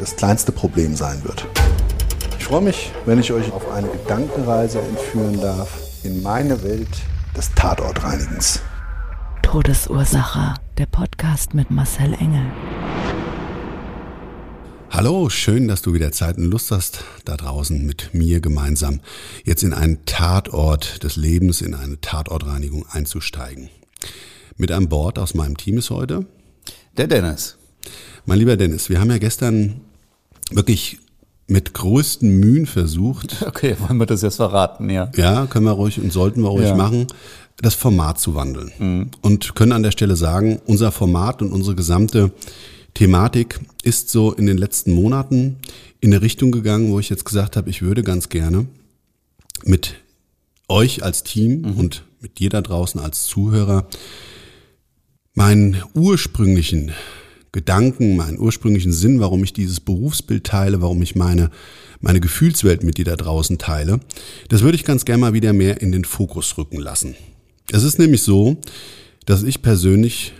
das kleinste Problem sein wird. Ich freue mich, wenn ich euch auf eine Gedankenreise entführen darf in meine Welt des Tatortreinigens. Todesursache. Der Podcast mit Marcel Engel. Hallo, schön, dass du wieder Zeit und Lust hast, da draußen mit mir gemeinsam jetzt in einen Tatort des Lebens, in eine Tatortreinigung einzusteigen. Mit an Bord aus meinem Team ist heute Der Dennis. mein lieber Dennis. Wir haben ja gestern wirklich mit größten Mühen versucht, Okay, wollen wir das jetzt verraten, ja. ja, können wir ruhig und sollten wir ruhig Ja. machen, das Format zu wandeln. Und können an der Stelle sagen, unser Format und unsere gesamte Thematik ist so in den letzten Monaten in eine Richtung gegangen, wo ich jetzt gesagt habe, ich würde ganz gerne mit euch als Team und mit dir da draußen als Zuhörer meinen ursprünglichen Gedanken, meinen ursprünglichen Sinn, warum ich dieses Berufsbild teile, warum ich meine, meine Gefühlswelt mit dir da draußen teile, das würde ich ganz gerne mal wieder mehr in den Fokus rücken lassen. Es ist nämlich so, dass ich persönlich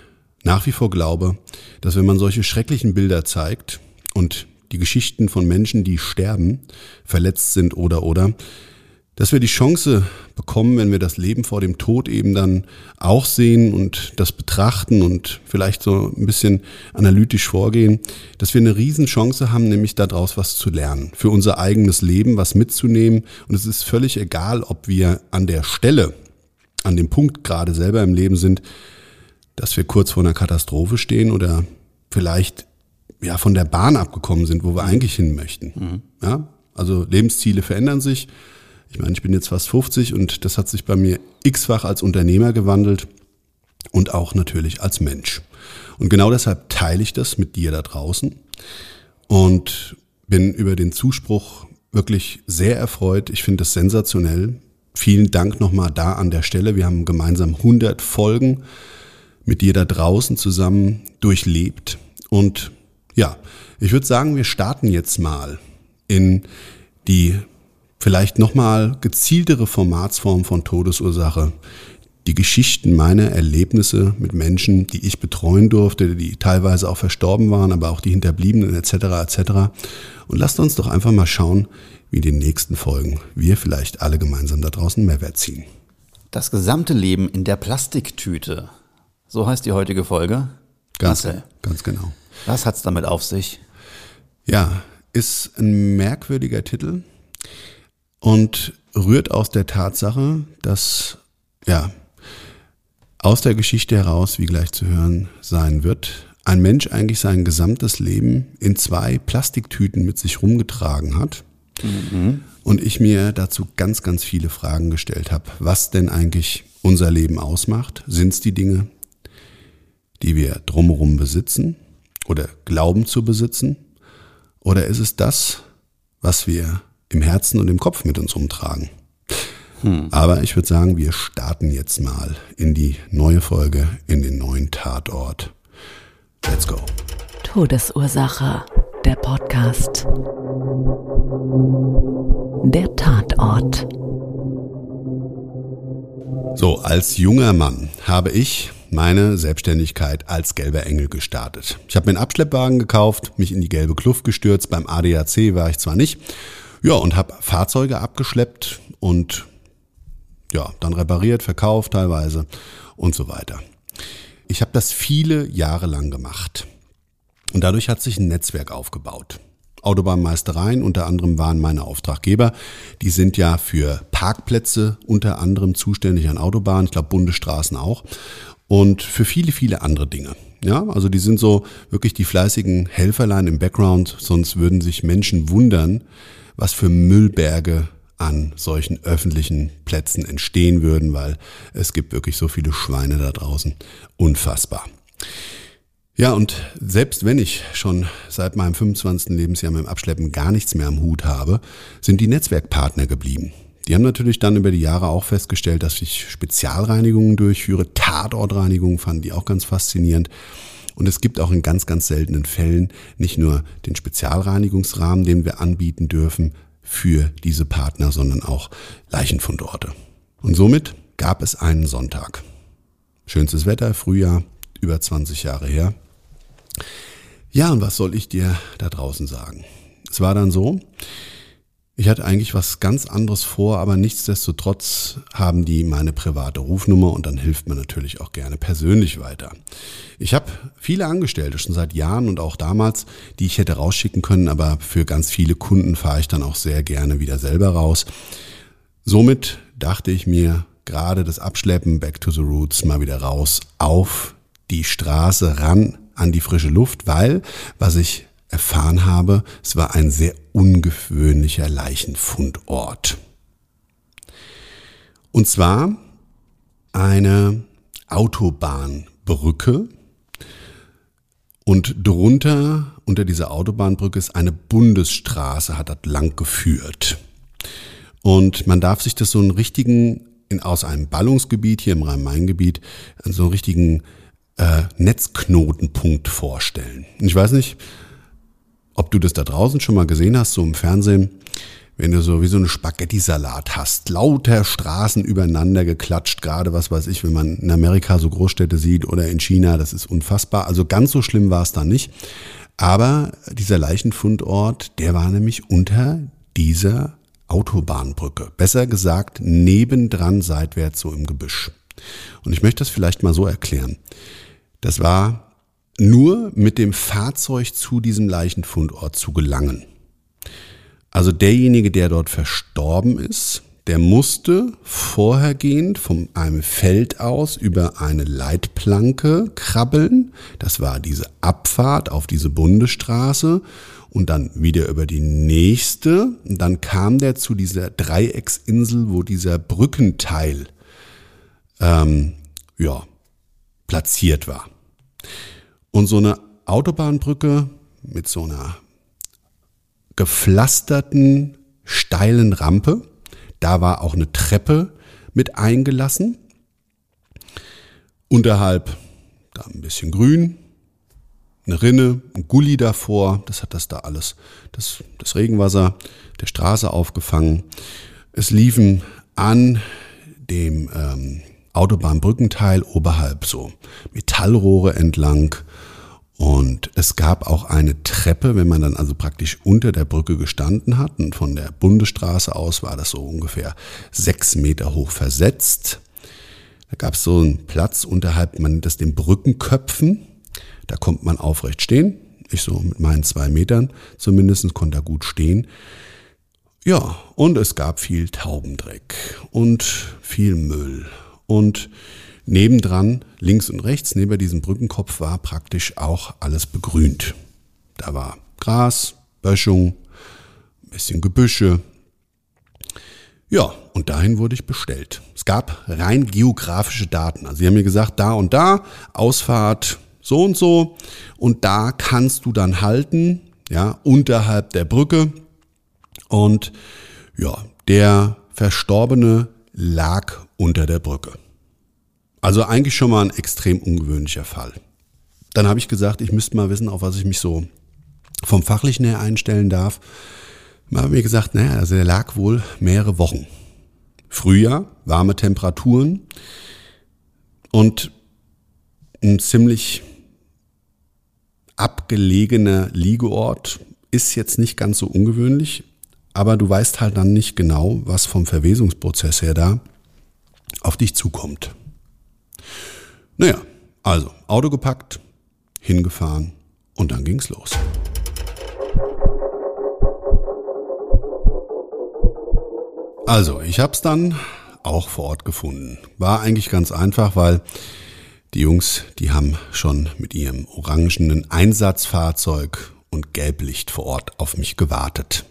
nach wie vor glaube, dass wenn man solche schrecklichen Bilder zeigt und die Geschichten von Menschen, die sterben, verletzt sind oder oder, dass wir die Chance bekommen, wenn wir das Leben vor dem Tod eben dann auch sehen und das betrachten und vielleicht so ein bisschen analytisch vorgehen, dass wir eine Riesenchance haben, nämlich daraus was zu lernen, für unser eigenes Leben was mitzunehmen. Und es ist völlig egal, ob wir an der Stelle, an dem Punkt gerade selber im Leben sind, dass wir kurz vor einer Katastrophe stehen oder vielleicht ja von der Bahn abgekommen sind, wo wir eigentlich hin möchten. Ja, also Lebensziele verändern sich. Ich meine, ich bin jetzt fast 50 und das hat sich bei mir x-fach als Unternehmer gewandelt und auch natürlich als Mensch. Und genau deshalb teile ich das mit dir da draußen und bin über den Zuspruch wirklich sehr erfreut. Ich finde das sensationell. Vielen Dank nochmal da an der Stelle. Wir haben gemeinsam 100 Folgen mit dir da draußen zusammen durchlebt. Und ja, ich würde sagen, wir starten jetzt mal in die vielleicht nochmal gezieltere Formatsform von Todesursache. Die Geschichten meiner Erlebnisse mit Menschen, die ich betreuen durfte, die teilweise auch verstorben waren, aber auch die Hinterbliebenen etc. etc. Und lasst uns doch einfach mal schauen, wie in den nächsten Folgen wir vielleicht alle gemeinsam da draußen Mehrwert ziehen. Das gesamte Leben in der Plastiktüte. So heißt die heutige Folge. Ganz, Marcel, ganz genau. was hat's damit auf sich? Ja, ist ein merkwürdiger Titel und rührt aus der Tatsache, dass ja aus der Geschichte heraus, wie gleich zu hören sein wird, ein Mensch eigentlich sein gesamtes Leben in zwei Plastiktüten mit sich rumgetragen hat. Und ich mir dazu ganz, ganz viele Fragen gestellt habe, was denn eigentlich unser Leben ausmacht. Sind es die Dinge, die wir drumherum besitzen oder glauben zu besitzen? Oder ist es das, was wir im Herzen und im Kopf mit uns rumtragen? Aber ich würde sagen, wir starten jetzt mal in die neue Folge, in den neuen Tatort. Let's go. Todesursache. Der Podcast. Der Tatort. So, als junger Mann habe ich meine Selbstständigkeit als gelber Engel gestartet. Ich habe mir einen Abschleppwagen gekauft, mich in die gelbe Kluft gestürzt. Beim ADAC war ich zwar nicht, ja, und habe Fahrzeuge abgeschleppt und ja, dann repariert, verkauft teilweise und so weiter. Ich habe das viele Jahre lang gemacht. Und dadurch hat sich ein Netzwerk aufgebaut. Autobahnmeistereien unter anderem waren meine Auftraggeber. Die sind ja für Parkplätze unter anderem zuständig an Autobahnen, ich glaube Bundesstraßen auch und für viele, viele andere Dinge. Ja, also die sind so wirklich die fleißigen Helferlein im Background, sonst würden sich Menschen wundern, was für Müllberge an solchen öffentlichen Plätzen entstehen würden, weil es gibt wirklich so viele Schweine da draußen. Unfassbar. Ja, und selbst wenn ich schon seit meinem 25. Lebensjahr mit dem Abschleppen gar nichts mehr am Hut habe, sind die Netzwerkpartner geblieben. Die haben natürlich dann über die Jahre auch festgestellt, dass ich Spezialreinigungen durchführe. Tatortreinigungen fanden die auch ganz faszinierend. Und es gibt auch in ganz, ganz seltenen Fällen nicht nur den Spezialreinigungsrahmen, den wir anbieten dürfen für diese Partner, sondern auch Leichenfundorte. Und somit gab es einen Sonntag. Schönstes Wetter, Frühjahr, über 20 Jahre her. Ja, und was soll ich dir da draußen sagen? Es war dann so, ich hatte eigentlich was ganz anderes vor, aber nichtsdestotrotz haben die meine private Rufnummer und dann hilft man natürlich auch gerne persönlich weiter. Ich habe viele Angestellte schon seit Jahren und auch damals, die ich hätte rausschicken können, aber für ganz viele Kunden fahre ich dann auch sehr gerne wieder selber raus. Somit dachte ich mir, gerade das Abschleppen Back to the Roots mal wieder raus auf die Straße ran an die frische Luft, weil was ich erfahren habe, es war ein sehr ungewöhnlicher Leichenfundort. Und zwar eine Autobahnbrücke und drunter unter dieser Autobahnbrücke ist eine Bundesstraße, hat das lang geführt. Und man darf sich das so einen richtigen, in, aus einem Ballungsgebiet hier im Rhein-Main-Gebiet, so einen richtigen äh, Netzknotenpunkt vorstellen. Ich weiß nicht, ob du das da draußen schon mal gesehen hast, so im Fernsehen, wenn du so wie so eine Spaghetti-Salat hast, lauter Straßen übereinander geklatscht, gerade was weiß ich, wenn man in Amerika so Großstädte sieht oder in China, das ist unfassbar. Also ganz so schlimm war es da nicht. Aber dieser Leichenfundort, der war nämlich unter dieser Autobahnbrücke. Besser gesagt, nebendran seitwärts so im Gebüsch. Und ich möchte das vielleicht mal so erklären. Das war nur mit dem Fahrzeug zu diesem Leichenfundort zu gelangen. Also derjenige, der dort verstorben ist, der musste vorhergehend von einem Feld aus über eine Leitplanke krabbeln. Das war diese Abfahrt auf diese Bundesstraße und dann wieder über die nächste. Und dann kam der zu dieser Dreiecksinsel, wo dieser Brückenteil ähm, ja, platziert war. Und so eine Autobahnbrücke mit so einer gepflasterten, steilen Rampe, da war auch eine Treppe mit eingelassen. Unterhalb da ein bisschen grün, eine Rinne, ein Gully davor, das hat das da alles, das, das Regenwasser der Straße aufgefangen. Es liefen an dem ähm, Autobahnbrückenteil oberhalb so Metallrohre entlang und es gab auch eine Treppe, wenn man dann also praktisch unter der Brücke gestanden hat und von der Bundesstraße aus war das so ungefähr sechs Meter hoch versetzt. Da gab es so einen Platz unterhalb, man nennt das den Brückenköpfen. Da kommt man aufrecht stehen. Ich so mit meinen zwei Metern zumindest konnte da gut stehen. Ja, und es gab viel Taubendreck und viel Müll und nebendran, links und rechts, neben diesem Brückenkopf war praktisch auch alles begrünt. Da war Gras, Böschung, ein bisschen Gebüsche. Ja, und dahin wurde ich bestellt. Es gab rein geografische Daten. Also sie haben mir gesagt, da und da, Ausfahrt so und so. Und da kannst du dann halten, ja, unterhalb der Brücke. Und ja, der Verstorbene lag unter der Brücke. Also eigentlich schon mal ein extrem ungewöhnlicher Fall. Dann habe ich gesagt, ich müsste mal wissen, auf was ich mich so vom Fachlichen her einstellen darf. Man hat mir gesagt, naja, also der lag wohl mehrere Wochen. Frühjahr, warme Temperaturen und ein ziemlich abgelegener Liegeort ist jetzt nicht ganz so ungewöhnlich, aber du weißt halt dann nicht genau, was vom Verwesungsprozess her da auf dich zukommt. Naja, also Auto gepackt, hingefahren und dann ging's los. Also, ich hab's dann auch vor Ort gefunden. War eigentlich ganz einfach, weil die Jungs, die haben schon mit ihrem orangenen Einsatzfahrzeug und Gelblicht vor Ort auf mich gewartet.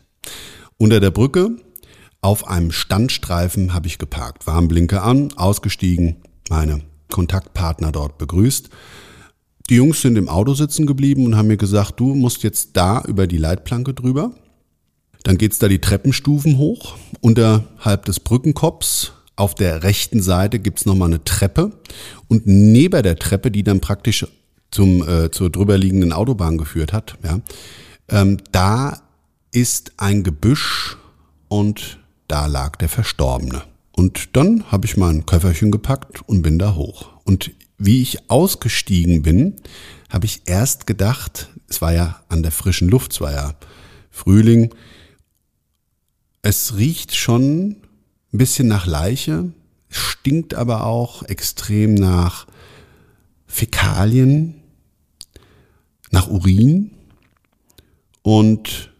Unter der Brücke auf einem Standstreifen habe ich geparkt, Warnblinker an, ausgestiegen, meine Kontaktpartner dort begrüßt. Die Jungs sind im Auto sitzen geblieben und haben mir gesagt, du musst jetzt da über die Leitplanke drüber. Dann geht's da die Treppenstufen hoch. Unterhalb des Brückenkopfs auf der rechten Seite gibt's noch nochmal eine Treppe. Und neben der Treppe, die dann praktisch zum, äh, zur drüberliegenden Autobahn geführt hat, ja, ähm, da ist ein Gebüsch und da lag der Verstorbene. Und dann habe ich mein Köfferchen gepackt und bin da hoch. Und wie ich ausgestiegen bin, habe ich erst gedacht, es war ja an der frischen Luft, es war ja Frühling, es riecht schon ein bisschen nach Leiche, stinkt aber auch extrem nach Fäkalien, nach Urin und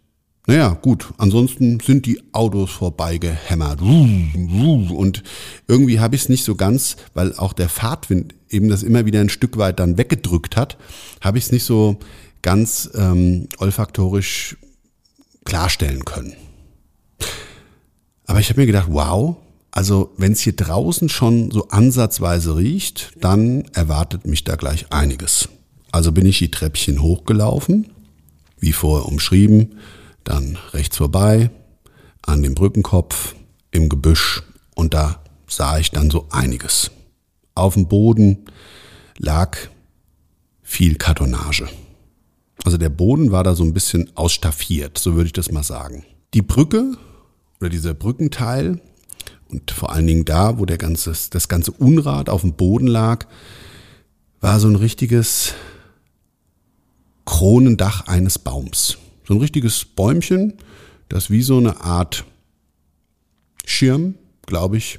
naja, gut, ansonsten sind die Autos vorbeigehämmert. Und irgendwie habe ich es nicht so ganz, weil auch der Fahrtwind eben das immer wieder ein Stück weit dann weggedrückt hat, habe ich es nicht so ganz ähm, olfaktorisch klarstellen können. Aber ich habe mir gedacht, wow, also wenn es hier draußen schon so ansatzweise riecht, dann erwartet mich da gleich einiges. Also bin ich die Treppchen hochgelaufen, wie vorher umschrieben, dann rechts vorbei, an dem Brückenkopf, im Gebüsch und da sah ich dann so einiges. Auf dem Boden lag viel Kartonage. Also der Boden war da so ein bisschen ausstaffiert, so würde ich das mal sagen. Die Brücke oder dieser Brückenteil und vor allen Dingen da, wo der ganze, das ganze Unrat auf dem Boden lag, war so ein richtiges Kronendach eines Baums. So ein richtiges Bäumchen, das wie so eine Art Schirm, glaube ich,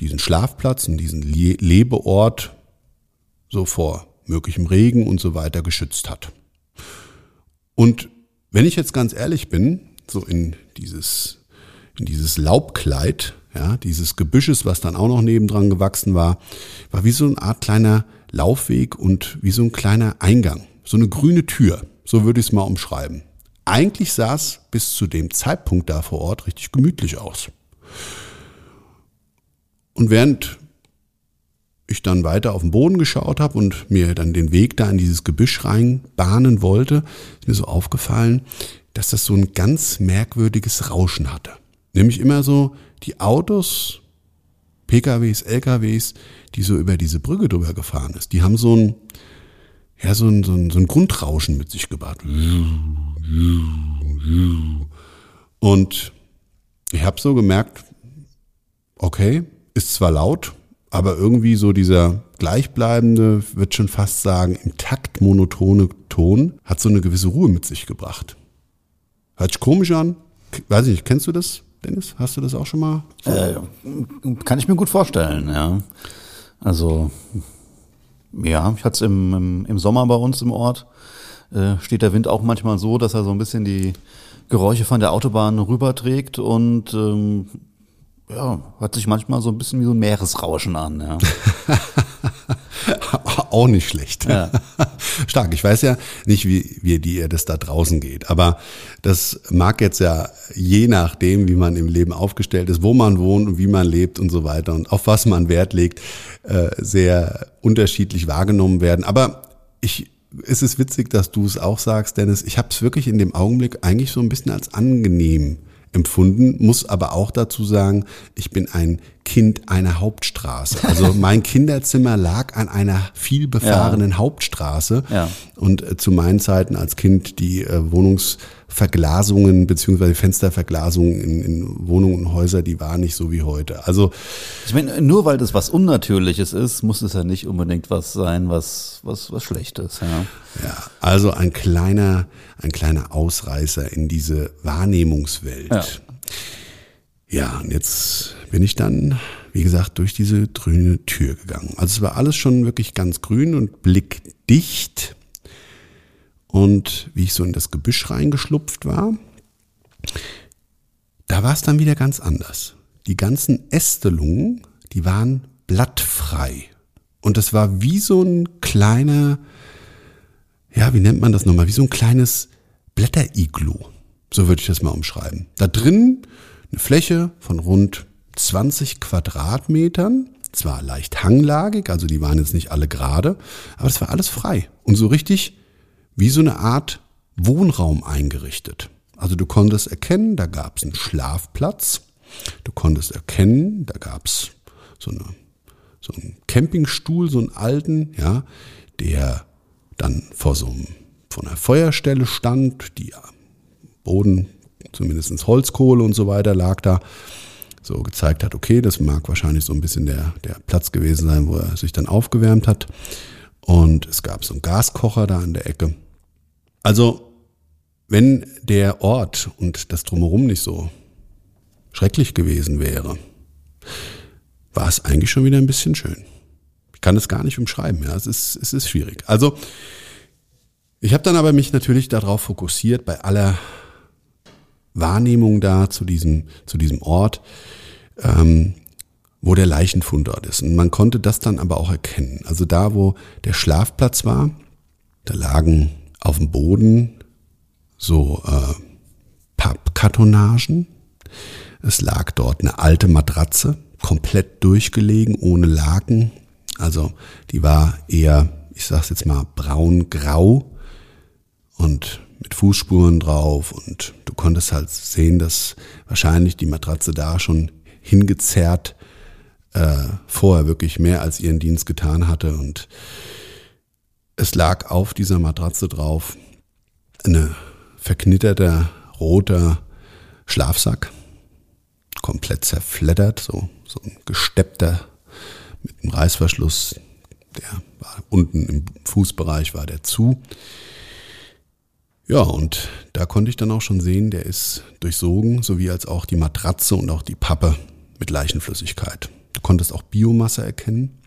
diesen Schlafplatz und diesen Le Lebeort so vor möglichem Regen und so weiter geschützt hat. Und wenn ich jetzt ganz ehrlich bin, so in dieses, in dieses Laubkleid, ja, dieses Gebüsches, was dann auch noch nebendran gewachsen war, war wie so eine Art kleiner Laufweg und wie so ein kleiner Eingang, so eine grüne Tür, so würde ich es mal umschreiben. Eigentlich sah es bis zu dem Zeitpunkt da vor Ort richtig gemütlich aus. Und während ich dann weiter auf den Boden geschaut habe und mir dann den Weg da in dieses Gebüsch rein bahnen wollte, ist mir so aufgefallen, dass das so ein ganz merkwürdiges Rauschen hatte. Nämlich immer so die Autos, PKWs, LKWs, die so über diese Brücke drüber gefahren ist, die haben so ein, ja, so ein, so ein, so ein Grundrauschen mit sich gebracht. Und ich habe so gemerkt, okay, ist zwar laut, aber irgendwie so dieser gleichbleibende, wird schon fast sagen, im Takt monotone Ton hat so eine gewisse Ruhe mit sich gebracht. Hört sich komisch an. Weiß ich nicht, kennst du das, Dennis? Hast du das auch schon mal? Äh, kann ich mir gut vorstellen, ja. Also, ja, ich hatte es im, im, im Sommer bei uns im Ort. Äh, steht der Wind auch manchmal so, dass er so ein bisschen die Geräusche von der Autobahn rüberträgt und ähm, ja, hört sich manchmal so ein bisschen wie so ein Meeresrauschen an. Ja. Auch nicht schlecht. Ja. Stark. Ich weiß ja nicht, wie, wie dir das da draußen geht. Aber das mag jetzt ja je nachdem, wie man im Leben aufgestellt ist, wo man wohnt und wie man lebt und so weiter und auf was man Wert legt, äh, sehr unterschiedlich wahrgenommen werden. Aber ich es ist witzig, dass du es auch sagst, Dennis. Ich habe es wirklich in dem Augenblick eigentlich so ein bisschen als angenehm empfunden, muss aber auch dazu sagen, ich bin ein Kind einer Hauptstraße. Also mein Kinderzimmer lag an einer vielbefahrenen ja. Hauptstraße. Ja. Und äh, zu meinen Zeiten als Kind die äh, Wohnungsverglasungen beziehungsweise Fensterverglasungen in, in Wohnungen und Häuser, die waren nicht so wie heute. Also ich meine, nur weil das was Unnatürliches ist, muss es ja nicht unbedingt was sein, was was was Schlechtes. Ja, ja also ein kleiner ein kleiner Ausreißer in diese Wahrnehmungswelt. Ja. Ja, und jetzt bin ich dann, wie gesagt, durch diese grüne Tür gegangen. Also es war alles schon wirklich ganz grün und blickdicht. Und wie ich so in das Gebüsch reingeschlupft war, da war es dann wieder ganz anders. die ganzen Ästelungen, die waren blattfrei. Und das war wie so ein kleiner, ja, wie nennt man das nochmal, wie so ein kleines Blätteriglu. So würde ich das mal umschreiben. Da drin eine Fläche von rund 20 Quadratmetern, zwar leicht hanglagig, also die waren jetzt nicht alle gerade, aber es war alles frei und so richtig wie so eine Art Wohnraum eingerichtet. Also du konntest erkennen, da gab es einen Schlafplatz, du konntest erkennen, da gab es so, eine, so einen Campingstuhl, so einen alten, ja, der dann vor so einem, von einer Feuerstelle stand, die Boden, zumindest Holzkohle und so weiter lag da so gezeigt hat, okay, das mag wahrscheinlich so ein bisschen der, der Platz gewesen sein, wo er sich dann aufgewärmt hat. Und es gab so einen Gaskocher da in der Ecke. Also, wenn der Ort und das drumherum nicht so schrecklich gewesen wäre, war es eigentlich schon wieder ein bisschen schön. Ich kann es gar nicht umschreiben, ja, es ist, es ist schwierig. Also, ich habe dann aber mich natürlich darauf fokussiert, bei aller Wahrnehmung da zu diesem, zu diesem Ort, ähm, wo der Leichenfundort ist. Und man konnte das dann aber auch erkennen. Also da, wo der Schlafplatz war, da lagen auf dem Boden so äh, Pappkartonagen. Es lag dort eine alte Matratze, komplett durchgelegen, ohne Laken. Also die war eher, ich sag's jetzt mal, braun-grau und mit Fußspuren drauf und du konntest halt sehen, dass wahrscheinlich die Matratze da schon hingezerrt äh, vorher wirklich mehr als ihren Dienst getan hatte und es lag auf dieser Matratze drauf eine verknitterter roter Schlafsack, komplett zerfleddert, so, so ein gesteppter mit einem Reißverschluss, der war unten im Fußbereich war der zu. Ja, und da konnte ich dann auch schon sehen, der ist durchsogen, sowie als auch die Matratze und auch die Pappe mit Leichenflüssigkeit. Konntest auch Biomasse erkennen,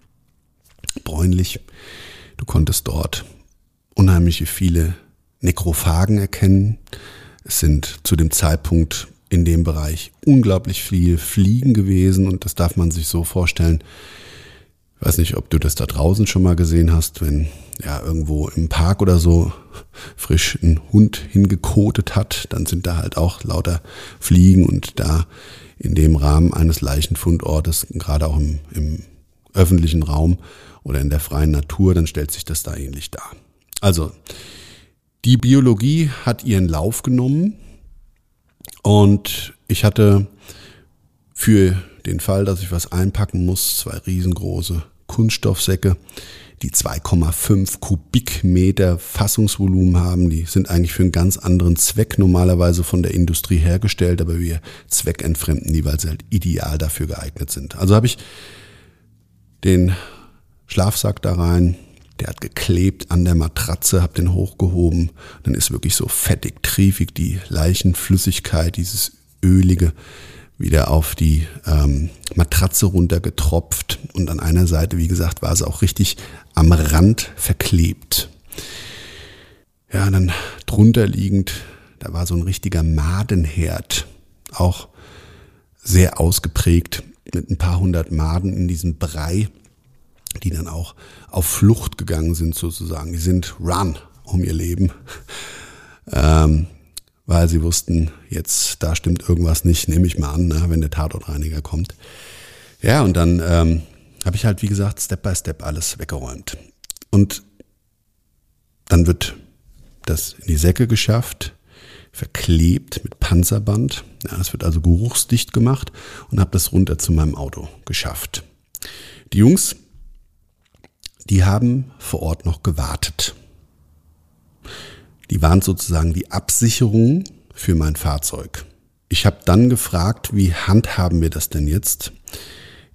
bräunlich. Du konntest dort unheimliche viele Nekrophagen erkennen. Es sind zu dem Zeitpunkt in dem Bereich unglaublich viele Fliegen gewesen und das darf man sich so vorstellen, ich weiß nicht, ob du das da draußen schon mal gesehen hast, wenn ja irgendwo im Park oder so frisch ein Hund hingekotet hat, dann sind da halt auch lauter Fliegen und da in dem Rahmen eines Leichenfundortes, gerade auch im, im öffentlichen Raum oder in der freien Natur, dann stellt sich das da ähnlich dar. Also, die Biologie hat ihren Lauf genommen und ich hatte für den Fall, dass ich was einpacken muss, zwei riesengroße Kunststoffsäcke, die 2,5 Kubikmeter Fassungsvolumen haben. Die sind eigentlich für einen ganz anderen Zweck normalerweise von der Industrie hergestellt, aber wir zweckentfremden die, weil sie halt ideal dafür geeignet sind. Also habe ich den Schlafsack da rein, der hat geklebt an der Matratze, hab den hochgehoben, dann ist wirklich so fettig, triefig die Leichenflüssigkeit, dieses ölige wieder auf die ähm, Matratze runtergetropft und an einer Seite, wie gesagt, war es auch richtig am Rand verklebt. Ja, dann drunter liegend, da war so ein richtiger Madenherd, auch sehr ausgeprägt mit ein paar hundert Maden in diesem Brei, die dann auch auf Flucht gegangen sind sozusagen. Die sind run um ihr Leben. Ähm, weil sie wussten, jetzt da stimmt irgendwas nicht, nehme ich mal an, ne, wenn der Tatortreiniger kommt. Ja, und dann ähm, habe ich halt, wie gesagt, Step by Step alles weggeräumt. Und dann wird das in die Säcke geschafft, verklebt mit Panzerband. Ja, das wird also geruchsdicht gemacht und habe das runter zu meinem Auto geschafft. Die Jungs, die haben vor Ort noch gewartet. Die waren sozusagen die Absicherung für mein Fahrzeug. Ich habe dann gefragt, wie handhaben wir das denn jetzt?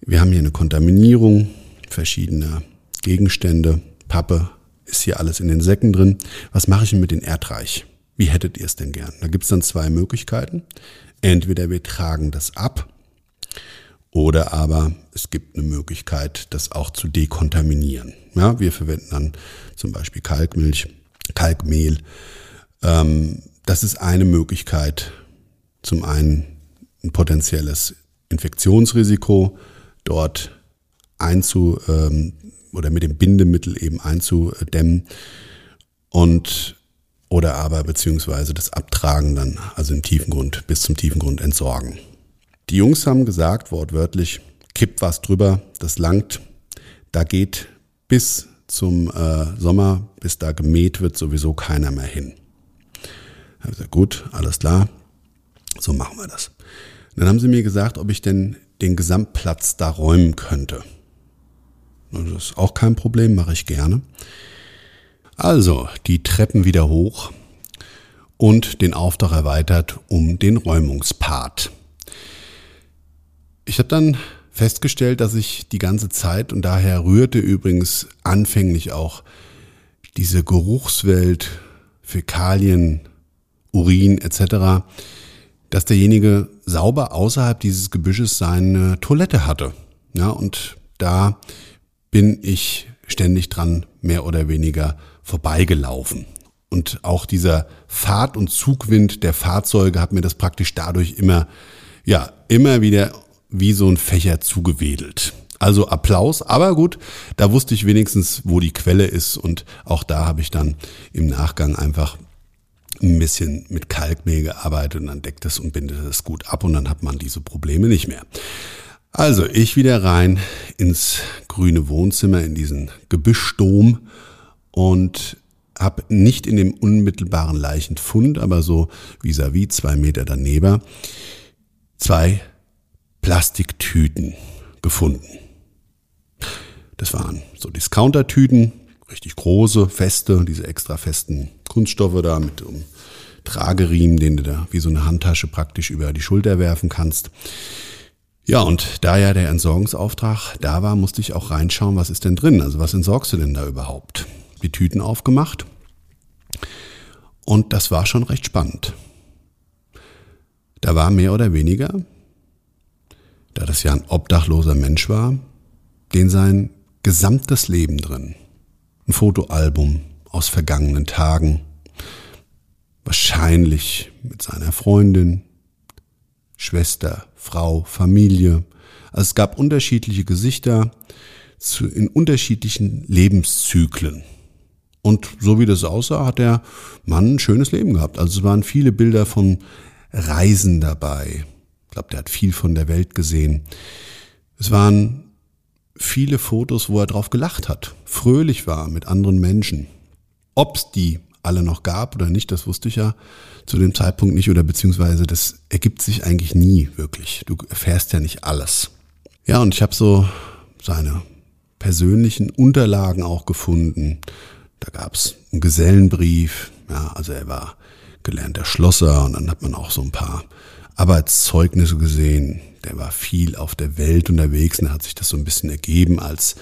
Wir haben hier eine Kontaminierung verschiedener Gegenstände, Pappe, ist hier alles in den Säcken drin. Was mache ich denn mit dem Erdreich? Wie hättet ihr es denn gern? Da gibt es dann zwei Möglichkeiten. Entweder wir tragen das ab oder aber es gibt eine Möglichkeit, das auch zu dekontaminieren. Ja, wir verwenden dann zum Beispiel Kalkmilch Kalkmehl. Ähm, das ist eine Möglichkeit, zum einen ein potenzielles Infektionsrisiko dort einzu ähm, oder mit dem Bindemittel eben einzudämmen und oder aber beziehungsweise das Abtragen dann, also im Tiefengrund, bis zum Tiefengrund entsorgen. Die Jungs haben gesagt, wortwörtlich, kippt was drüber, das langt. Da geht bis zum äh, Sommer, bis da gemäht wird, sowieso keiner mehr hin. Ich habe gesagt, gut, alles klar, so machen wir das. Und dann haben sie mir gesagt, ob ich denn den Gesamtplatz da räumen könnte. Das ist auch kein Problem, mache ich gerne. Also die Treppen wieder hoch und den Auftrag erweitert um den Räumungspart. Ich habe dann festgestellt, dass ich die ganze Zeit, und daher rührte übrigens anfänglich auch diese Geruchswelt, Fäkalien, Urin etc., dass derjenige sauber außerhalb dieses Gebüsches seine Toilette hatte. Ja, und da bin ich ständig dran, mehr oder weniger vorbeigelaufen. Und auch dieser Fahrt- und Zugwind der Fahrzeuge hat mir das praktisch dadurch immer, ja, immer wieder wie so ein Fächer zugewedelt. Also Applaus, aber gut, da wusste ich wenigstens, wo die Quelle ist und auch da habe ich dann im Nachgang einfach ein bisschen mit Kalkmehl gearbeitet und dann deckt es und bindet es gut ab und dann hat man diese Probleme nicht mehr. Also ich wieder rein ins grüne Wohnzimmer, in diesen Gebüschdom und habe nicht in dem unmittelbaren Leichenfund, aber so vis-à-vis -vis zwei Meter daneben, zwei Plastiktüten gefunden. Das waren so Discounter-Tüten, richtig große, feste, diese extra festen Kunststoffe da mit um Trageriemen, den du da wie so eine Handtasche praktisch über die Schulter werfen kannst. Ja, und da ja der Entsorgungsauftrag da war, musste ich auch reinschauen, was ist denn drin? Also was entsorgst du denn da überhaupt? Die Tüten aufgemacht. Und das war schon recht spannend. Da war mehr oder weniger, da das ja ein obdachloser Mensch war, den sein gesamtes Leben drin. Ein Fotoalbum aus vergangenen Tagen, wahrscheinlich mit seiner Freundin, Schwester, Frau, Familie. Also es gab unterschiedliche Gesichter zu, in unterschiedlichen Lebenszyklen. Und so wie das aussah, hat der Mann ein schönes Leben gehabt. Also es waren viele Bilder von Reisen dabei. Ich glaube, der hat viel von der Welt gesehen. Es waren viele Fotos, wo er drauf gelacht hat, fröhlich war mit anderen Menschen. Ob's die alle noch gab oder nicht, das wusste ich ja zu dem Zeitpunkt nicht oder beziehungsweise das ergibt sich eigentlich nie wirklich. Du erfährst ja nicht alles. Ja, und ich habe so seine persönlichen Unterlagen auch gefunden. Da gab's einen Gesellenbrief, ja, also er war gelernter Schlosser und dann hat man auch so ein paar Arbeitszeugnisse gesehen. Der war viel auf der Welt unterwegs und hat sich das so ein bisschen ergeben als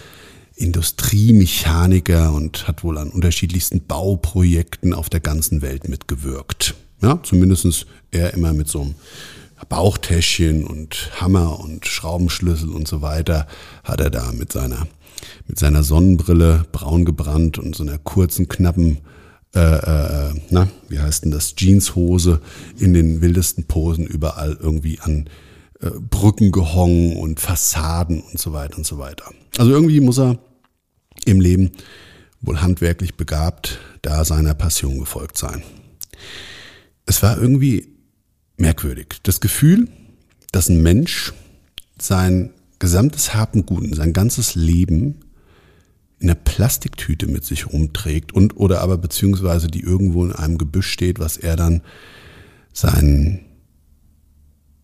Industriemechaniker und hat wohl an unterschiedlichsten Bauprojekten auf der ganzen Welt mitgewirkt. Ja, zumindestens er immer mit so einem Bauchtäschchen und Hammer und Schraubenschlüssel und so weiter hat er da mit seiner, mit seiner Sonnenbrille braun gebrannt und so einer kurzen, knappen, äh, äh, na, wie heißt denn das, Jeanshose in den wildesten Posen überall irgendwie an äh, Brücken gehongen und Fassaden und so weiter und so weiter. Also irgendwie muss er im Leben wohl handwerklich begabt, da seiner Passion gefolgt sein. Es war irgendwie merkwürdig. Das Gefühl, dass ein Mensch sein gesamtes Habenguten, sein ganzes Leben in einer Plastiktüte mit sich rumträgt und oder aber beziehungsweise die irgendwo in einem Gebüsch steht, was er dann sein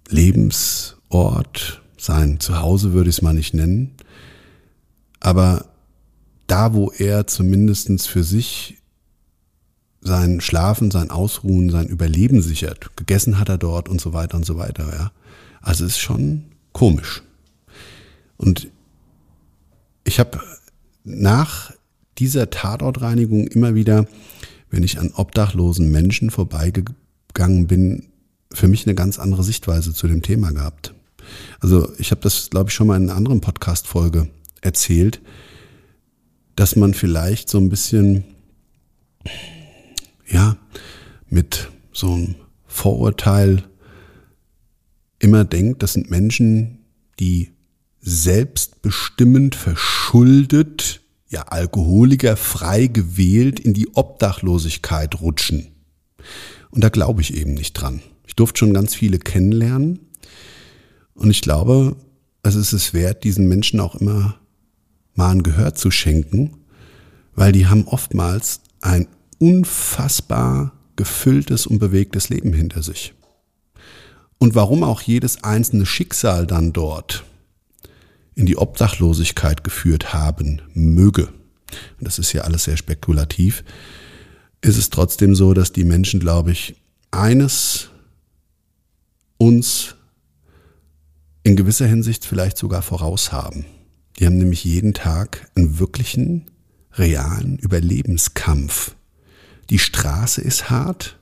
Lebensort, sein Zuhause würde ich es mal nicht nennen, aber da, wo er zumindestens für sich sein Schlafen, sein Ausruhen, sein Überleben sichert. Gegessen hat er dort und so weiter und so weiter, ja. Also ist schon komisch. Und ich habe nach dieser Tatortreinigung immer wieder, wenn ich an obdachlosen Menschen vorbeigegangen bin, für mich eine ganz andere Sichtweise zu dem Thema gehabt. Also ich habe das, glaube ich, schon mal in einer anderen Podcast-Folge erzählt dass man vielleicht so ein bisschen, ja, mit so einem Vorurteil immer denkt, das sind Menschen, die selbstbestimmend verschuldet, ja Alkoholiker frei gewählt in die Obdachlosigkeit rutschen. Und da glaube ich eben nicht dran. Ich durfte schon ganz viele kennenlernen und ich glaube, es ist es wert, diesen Menschen auch immer mal ein Gehör zu schenken, weil die haben oftmals ein unfassbar gefülltes und bewegtes Leben hinter sich. Und warum auch jedes einzelne Schicksal dann dort in die Obdachlosigkeit geführt haben möge, und das ist ja alles sehr spekulativ, ist es trotzdem so, dass die Menschen, glaube ich, eines uns in gewisser Hinsicht vielleicht sogar voraus haben. Die haben nämlich jeden Tag einen wirklichen, realen Überlebenskampf. Die Straße ist hart.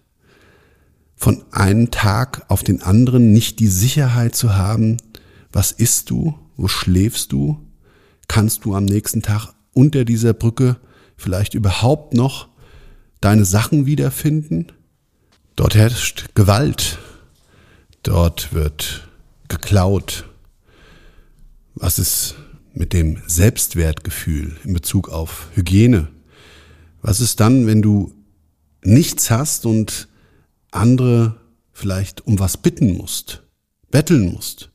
Von einem Tag auf den anderen nicht die Sicherheit zu haben, was isst du, wo schläfst du, kannst du am nächsten Tag unter dieser Brücke vielleicht überhaupt noch deine Sachen wiederfinden? Dort herrscht Gewalt. Dort wird geklaut. Was ist mit dem Selbstwertgefühl in Bezug auf Hygiene? Was ist dann, wenn du nichts hast und andere vielleicht um was bitten musst, betteln musst?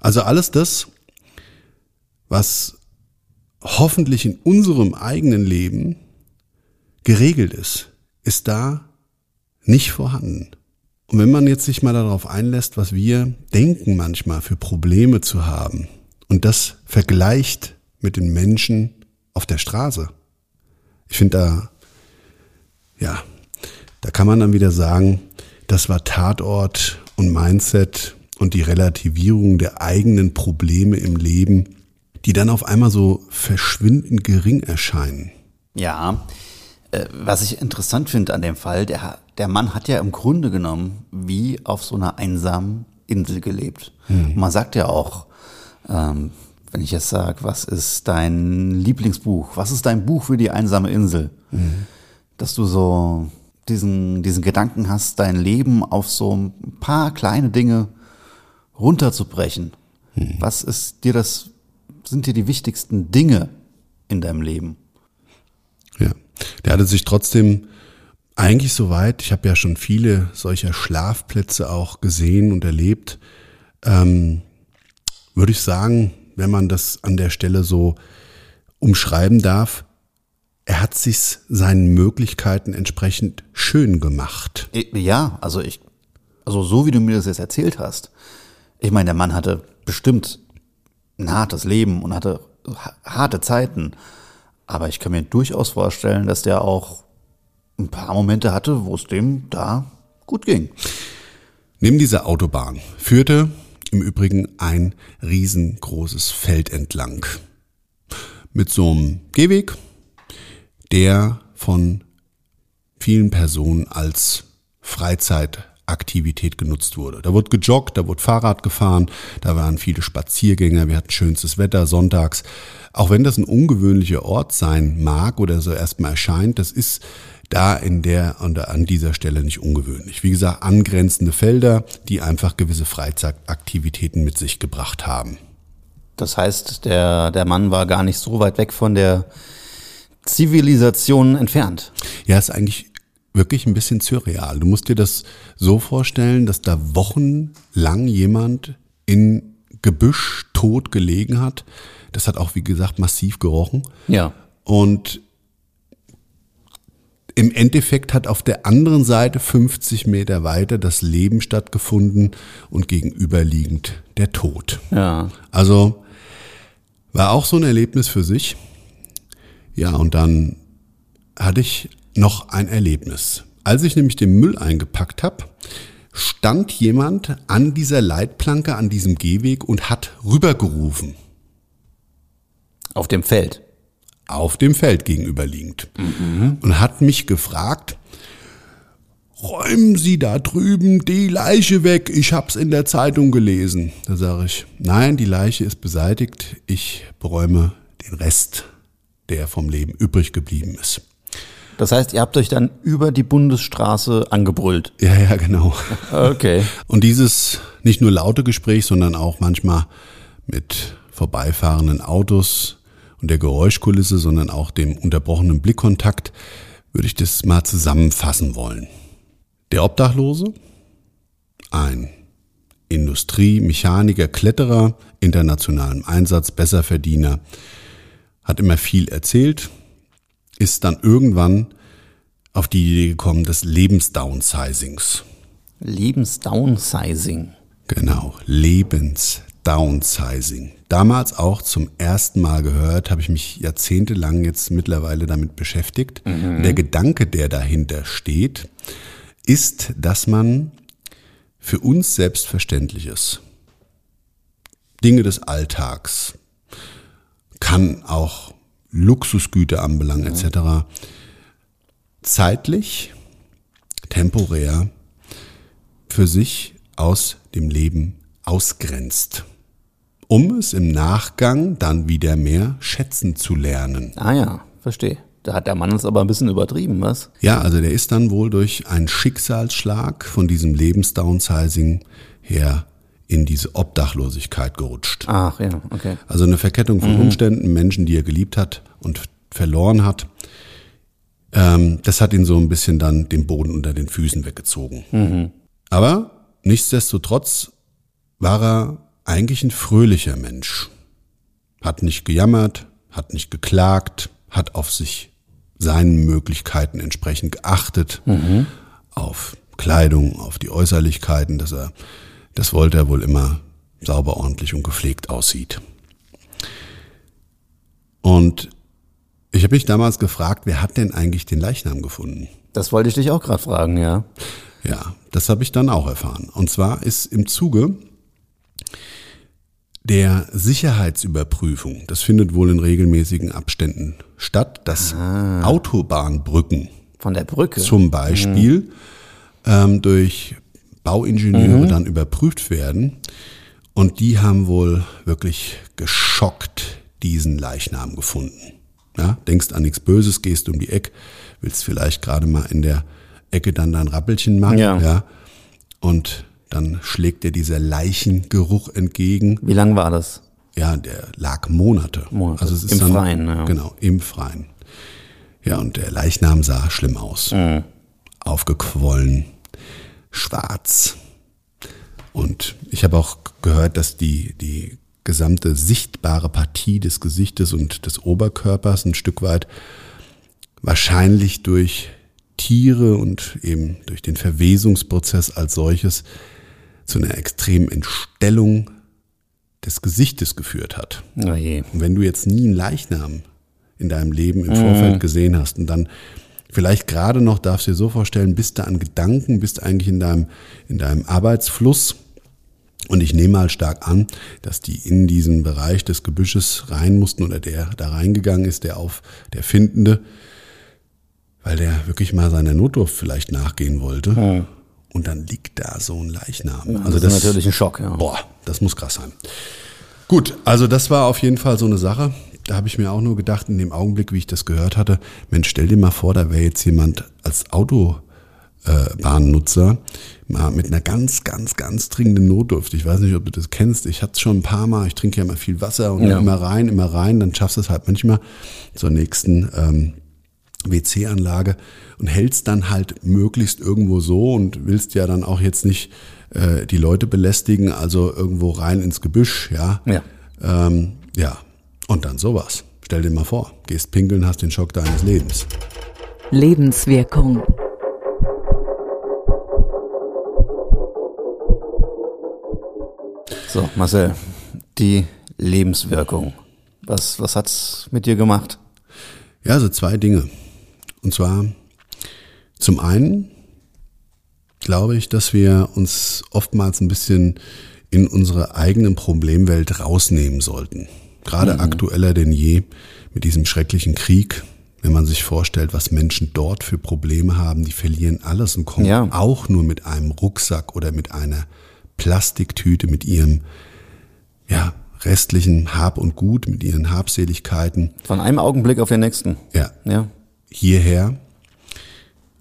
Also alles das, was hoffentlich in unserem eigenen Leben geregelt ist, ist da nicht vorhanden. Und wenn man jetzt sich mal darauf einlässt, was wir denken manchmal für Probleme zu haben und das vergleicht mit den Menschen auf der Straße, ich finde da, ja, da kann man dann wieder sagen, das war Tatort und Mindset und die Relativierung der eigenen Probleme im Leben, die dann auf einmal so verschwindend gering erscheinen. Ja, äh, was ich interessant finde an dem Fall, der, der Mann hat ja im Grunde genommen wie auf so einer einsamen Insel gelebt. Mhm. man sagt ja auch, ähm, wenn ich jetzt sage, was ist dein Lieblingsbuch? Was ist dein Buch für die einsame Insel? Mhm. Dass du so diesen, diesen Gedanken hast, dein Leben auf so ein paar kleine Dinge runterzubrechen. Mhm. Was ist dir das, sind dir die wichtigsten Dinge in deinem Leben? Ja. Der hatte sich trotzdem eigentlich soweit, ich habe ja schon viele solcher Schlafplätze auch gesehen und erlebt, ähm, würde ich sagen, wenn man das an der Stelle so umschreiben darf, er hat sich seinen Möglichkeiten entsprechend schön gemacht. Ja, also ich, also so wie du mir das jetzt erzählt hast, ich meine, der Mann hatte bestimmt ein hartes Leben und hatte harte Zeiten. Aber ich kann mir durchaus vorstellen, dass der auch ein paar Momente hatte, wo es dem da gut ging. Neben dieser Autobahn führte im Übrigen ein riesengroßes Feld entlang. Mit so einem Gehweg, der von vielen Personen als Freizeitaktivität genutzt wurde. Da wurde gejoggt, da wurde Fahrrad gefahren, da waren viele Spaziergänger, wir hatten schönstes Wetter sonntags. Auch wenn das ein ungewöhnlicher Ort sein mag oder so erstmal erscheint, das ist da in der und an dieser Stelle nicht ungewöhnlich. Wie gesagt, angrenzende Felder, die einfach gewisse Freizeitaktivitäten mit sich gebracht haben. Das heißt, der, der Mann war gar nicht so weit weg von der Zivilisation entfernt. Ja, ist eigentlich wirklich ein bisschen surreal. Du musst dir das so vorstellen, dass da wochenlang jemand in Gebüsch tot gelegen hat, das hat auch, wie gesagt, massiv gerochen. Ja. Und im Endeffekt hat auf der anderen Seite 50 Meter weiter das Leben stattgefunden und gegenüberliegend der Tod. Ja. Also war auch so ein Erlebnis für sich. Ja, und dann hatte ich noch ein Erlebnis. Als ich nämlich den Müll eingepackt habe, stand jemand an dieser Leitplanke, an diesem Gehweg und hat rübergerufen. Auf dem Feld. Auf dem Feld gegenüberliegend. Mhm. Und hat mich gefragt, räumen Sie da drüben die Leiche weg, ich hab's in der Zeitung gelesen. Da sage ich, nein, die Leiche ist beseitigt, ich beräume den Rest, der vom Leben übrig geblieben ist. Das heißt, ihr habt euch dann über die Bundesstraße angebrüllt. Ja, ja, genau. Okay. Und dieses nicht nur laute Gespräch, sondern auch manchmal mit vorbeifahrenden Autos und der Geräuschkulisse, sondern auch dem unterbrochenen Blickkontakt, würde ich das mal zusammenfassen wollen. Der Obdachlose, ein Industrie, Mechaniker, Kletterer, internationalem Einsatz, Besserverdiener, hat immer viel erzählt, ist dann irgendwann auf die Idee gekommen des Lebensdownsizings. Lebensdownsizing. Genau, Lebensdownsizing. Damals auch zum ersten Mal gehört, habe ich mich jahrzehntelang jetzt mittlerweile damit beschäftigt. Mhm. Der Gedanke, der dahinter steht, ist, dass man für uns Selbstverständliches, Dinge des Alltags, kann auch Luxusgüter anbelangen etc., zeitlich, temporär für sich aus dem Leben ausgrenzt, um es im Nachgang dann wieder mehr schätzen zu lernen. Ah ja, verstehe. Da hat der Mann es aber ein bisschen übertrieben, was? Ja, also der ist dann wohl durch einen Schicksalsschlag von diesem Lebensdownsizing her in diese Obdachlosigkeit gerutscht. Ach ja, okay. Also eine Verkettung von mhm. Umständen, Menschen, die er geliebt hat und verloren hat. Ähm, das hat ihn so ein bisschen dann den Boden unter den Füßen weggezogen. Mhm. Aber nichtsdestotrotz war er eigentlich ein fröhlicher Mensch. Hat nicht gejammert, hat nicht geklagt, hat auf sich seinen Möglichkeiten entsprechend geachtet, mhm. auf Kleidung, auf die Äußerlichkeiten, dass er, das wollte er wohl immer sauber, ordentlich und gepflegt aussieht. Und ich habe mich damals gefragt, wer hat denn eigentlich den Leichnam gefunden? Das wollte ich dich auch gerade fragen, ja. Ja, das habe ich dann auch erfahren. Und zwar ist im Zuge der Sicherheitsüberprüfung, das findet wohl in regelmäßigen Abständen statt, dass ah. Autobahnbrücken von der Brücke zum Beispiel mhm. ähm, durch Bauingenieure mhm. dann überprüft werden. Und die haben wohl wirklich geschockt diesen Leichnam gefunden. Ja, denkst an nichts Böses, gehst um die Ecke, willst vielleicht gerade mal in der Ecke dann dein Rappelchen machen. Ja. ja und dann schlägt dir dieser Leichengeruch entgegen. Wie lang war das? Ja, der lag Monate. Monate. Also es ist Im dann, Freien, ja. Genau, im Freien. Ja, und der Leichnam sah schlimm aus. Mhm. Aufgequollen, schwarz. Und ich habe auch gehört, dass die, die gesamte sichtbare Partie des Gesichtes und des Oberkörpers ein Stück weit wahrscheinlich durch Tiere und eben durch den Verwesungsprozess als solches zu einer extremen Entstellung des Gesichtes geführt hat. Oh. Und wenn du jetzt nie einen Leichnam in deinem Leben im Vorfeld mhm. gesehen hast und dann vielleicht gerade noch, darfst du dir so vorstellen, bist du an Gedanken, bist eigentlich in deinem, in deinem Arbeitsfluss. Und ich nehme mal stark an, dass die in diesen Bereich des Gebüsches rein mussten oder der da reingegangen ist, der auf der Findende, weil der wirklich mal seiner Notdurft vielleicht nachgehen wollte. Mhm. Und dann liegt da so ein Leichnam. Ja, also das, das ist natürlich ein Schock, ja. Boah, das muss krass sein. Gut, also das war auf jeden Fall so eine Sache. Da habe ich mir auch nur gedacht, in dem Augenblick, wie ich das gehört hatte, Mensch, stell dir mal vor, da wäre jetzt jemand als Autobahnnutzer mal mit einer ganz, ganz, ganz dringenden Notdurft. Ich weiß nicht, ob du das kennst. Ich hatte es schon ein paar Mal. Ich trinke ja immer viel Wasser und ja. immer rein, immer rein. Dann schaffst du es halt manchmal zur nächsten ähm, WC-Anlage und hältst dann halt möglichst irgendwo so und willst ja dann auch jetzt nicht äh, die Leute belästigen, also irgendwo rein ins Gebüsch, ja. Ja. Ähm, ja. Und dann sowas. Stell dir mal vor, gehst pinkeln, hast den Schock deines Lebens. Lebenswirkung. So, Marcel, die Lebenswirkung. Was, was hat's mit dir gemacht? Ja, also zwei Dinge. Und zwar zum einen glaube ich, dass wir uns oftmals ein bisschen in unsere eigenen Problemwelt rausnehmen sollten. Gerade mhm. aktueller denn je mit diesem schrecklichen Krieg. Wenn man sich vorstellt, was Menschen dort für Probleme haben, die verlieren alles und kommen ja. auch nur mit einem Rucksack oder mit einer Plastiktüte, mit ihrem ja, restlichen Hab und Gut, mit ihren Habseligkeiten. Von einem Augenblick auf den nächsten. Ja. ja hierher.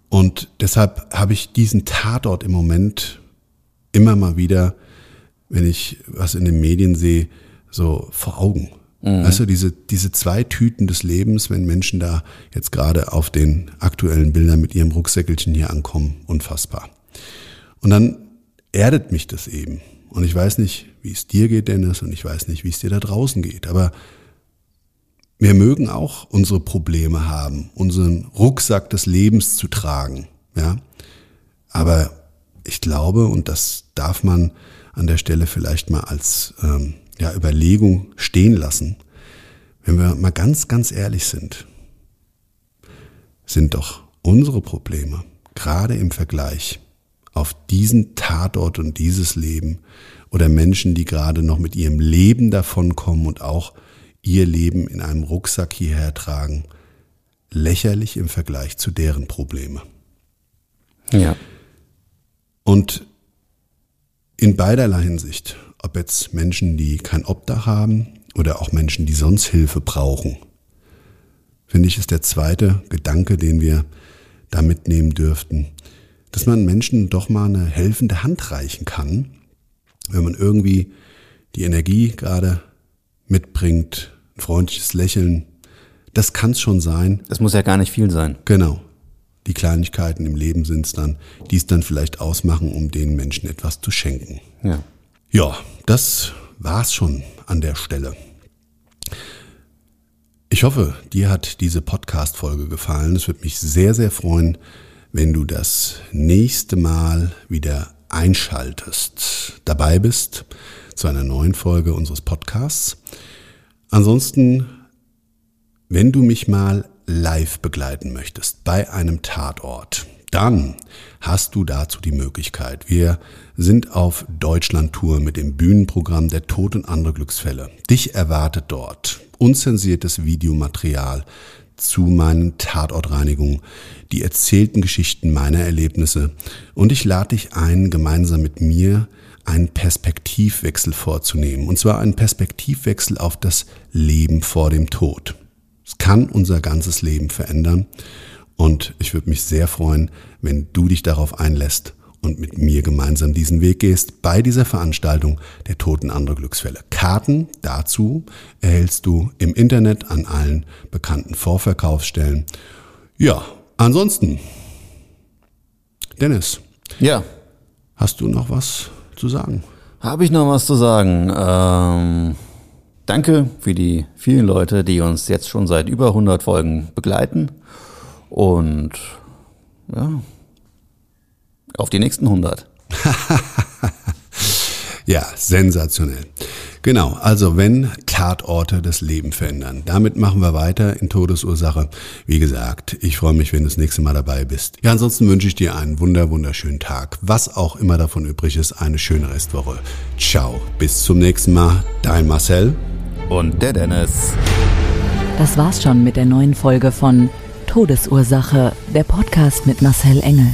Und deshalb habe ich diesen Tatort im Moment immer mal wieder wenn ich was in den Medien sehe, so vor Augen. Mhm. Weißt du, diese, diese zwei Tüten des Lebens, wenn Menschen da jetzt gerade auf den aktuellen Bildern mit ihrem Rucksäckelchen hier ankommen, unfassbar. Und dann erdet mich das eben. Und ich weiß nicht, wie es dir geht, Dennis, und ich weiß nicht, wie es dir da draußen geht. Aber wir mögen auch unsere Probleme haben, unseren Rucksack des Lebens zu tragen. Ja, aber ich glaube, und das darf man an der Stelle vielleicht mal als ähm, ja, Überlegung stehen lassen, wenn wir mal ganz, ganz ehrlich sind, sind doch unsere Probleme, gerade im Vergleich auf diesen Tatort und dieses Leben oder Menschen, die gerade noch mit ihrem Leben davonkommen und auch ihr Leben in einem Rucksack hierher tragen, lächerlich im Vergleich zu deren Probleme. Ja. Und in beiderlei Hinsicht, ob jetzt Menschen, die kein Obdach haben oder auch Menschen, die sonst Hilfe brauchen, finde ich, ist der zweite Gedanke, den wir da mitnehmen dürften, dass man Menschen doch mal eine helfende Hand reichen kann, wenn man irgendwie die Energie gerade mitbringt, ein freundliches Lächeln. Das kann es schon sein. Das muss ja gar nicht viel sein. Genau. Die Kleinigkeiten im Leben sind es dann, die es dann vielleicht ausmachen, um den Menschen etwas zu schenken. Ja. Ja, das war's schon an der Stelle. Ich hoffe, dir hat diese Podcast-Folge gefallen. Es würde mich sehr, sehr freuen, wenn du das nächste Mal wieder einschaltest, dabei bist zu einer neuen Folge unseres Podcasts. Ansonsten, wenn du mich mal live begleiten möchtest bei einem Tatort, dann hast du dazu die Möglichkeit. Wir sind auf Deutschland-Tour mit dem Bühnenprogramm Der Tod und andere Glücksfälle. Dich erwartet dort unzensiertes Videomaterial zu meinen Tatortreinigungen, die erzählten Geschichten meiner Erlebnisse und ich lade dich ein, gemeinsam mit mir einen Perspektivwechsel vorzunehmen. Und zwar einen Perspektivwechsel auf das Leben vor dem Tod. Es kann unser ganzes Leben verändern. Und ich würde mich sehr freuen, wenn du dich darauf einlässt und mit mir gemeinsam diesen Weg gehst bei dieser Veranstaltung der Toten andere Glücksfälle. Karten dazu erhältst du im Internet an allen bekannten Vorverkaufsstellen. Ja, ansonsten, Dennis. Ja. Hast du noch was zu sagen? Habe ich noch was zu sagen? Ähm, danke für die vielen Leute, die uns jetzt schon seit über 100 Folgen begleiten. Und ja, auf die nächsten 100. ja, sensationell. Genau, also wenn Tatorte das Leben verändern. Damit machen wir weiter in Todesursache. Wie gesagt, ich freue mich, wenn du das nächste Mal dabei bist. Ja, ansonsten wünsche ich dir einen wunder, wunderschönen Tag. Was auch immer davon übrig ist, eine schöne Restwoche. Ciao, bis zum nächsten Mal. Dein Marcel. Und der Dennis. Das war's schon mit der neuen Folge von Todesursache, der Podcast mit Marcel Engel,